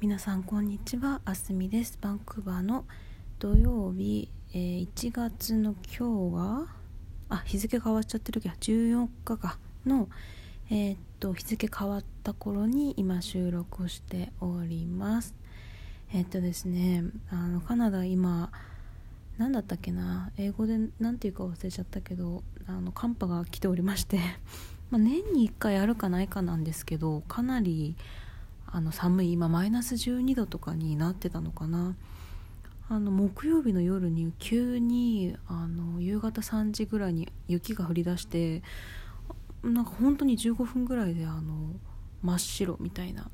皆さんこんにちは。あすみです。バンクーバーの土曜日、えー、1月の今日はあ日付変わっちゃってるけど14日かのえー、っと日付変わった頃に今収録をしております。えー、っとですねあのカナダ今何だったっけな英語で何て言うか忘れちゃったけどあの寒波が来ておりまして まあ、年に1回あるかないかなんですけどかなりあの寒い今マイナス12度とかになってたのかな。あの木曜日の夜に急にあの夕方3時ぐらいに雪が降り出してなんか本当に15分ぐらいであの真っ白みたいな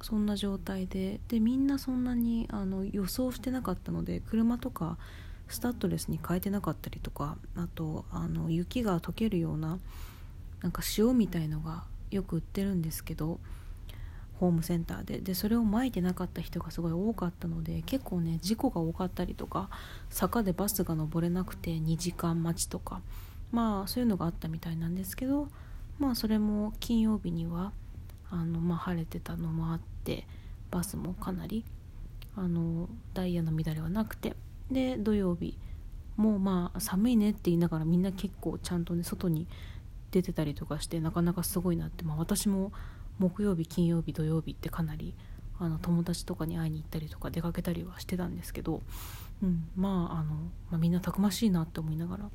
そんな状態ででみんなそんなにあの予想してなかったので車とかスタッドレスに変えてなかったりとかあとあの雪が溶けるようななんか塩みたいのがよく売ってるんですけどホームセンターで。でそれをまいてなかった人がすごい多かったので結構ね事故が多かったりとか坂でバスが登れなくて2時間待ちとかまあそういうのがあったみたいなんですけどまあそれも金曜日にはあの、まあ、晴れてたのもあってバスもかなりあのダイヤの乱れはなくてで土曜日もうまあ寒いねって言いながらみんな結構ちゃんとね外に出てたりとかしてなかなかすごいなって、まあ、私も木曜日金曜日土曜日ってかなりあの友達とかに会いに行ったりとか出かけたりはしてたんですけど、うん、まああの、まあ、みんなたくましいなって思いながら。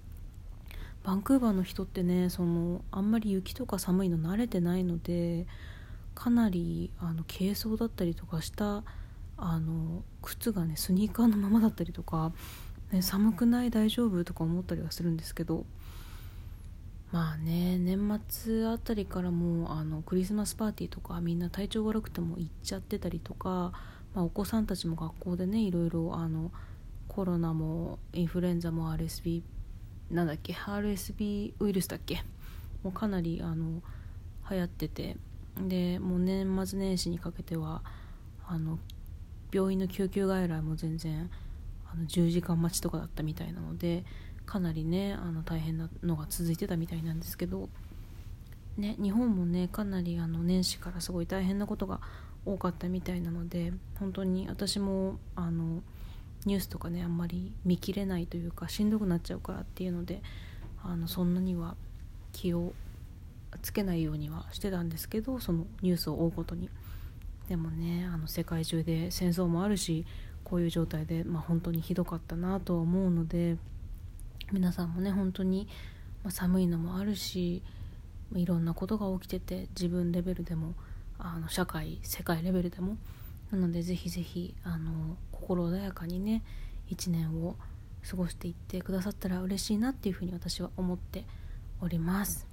バンクーバーの人ってねそのあんまり雪とか寒いの慣れてないのでかなりあの軽装だったりとかしたあの靴がねスニーカーのままだったりとか、ね、寒くない大丈夫とか思ったりはするんですけどまあね年末あたりからもあのクリスマスパーティーとかみんな体調悪くても行っちゃってたりとか、まあ、お子さんたちも学校でねいろいろあのコロナもインフルエンザも RSV なんだっけ RSV ウイルスだっけもうかなりあの流行っててでもう年末年始にかけてはあの病院の救急外来も全然あの10時間待ちとかだったみたいなのでかなりねあの大変なのが続いてたみたいなんですけど、ね、日本もねかなりあの年始からすごい大変なことが多かったみたいなので本当に私もあのニュースとかねあんまり見切れないというかしんどくなっちゃうからっていうのであのそんなには気をつけないようにはしてたんですけどそのニュースを追うことに。でもねあの世界中で戦争もあるしこういう状態で、まあ、本当にひどかったなとは思うので皆さんもね本当に、寒いのもあるしいろんなことが起きてて自分レベルでもあの社会世界レベルでも。なのでぜひぜひあの心穏やかにね1年を過ごしていってくださったら嬉しいなっていうふうに私は思っております。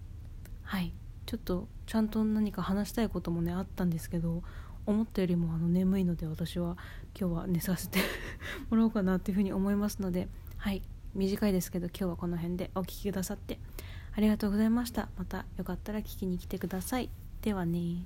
はい。ちょっとちゃんと何か話したいこともねあったんですけど思ったよりもあの眠いので私は今日は寝させて もらおうかなっていうふうに思いますのではい。短いですけど今日はこの辺でお聴きくださってありがとうございました。またよかったら聞きに来てください。ではね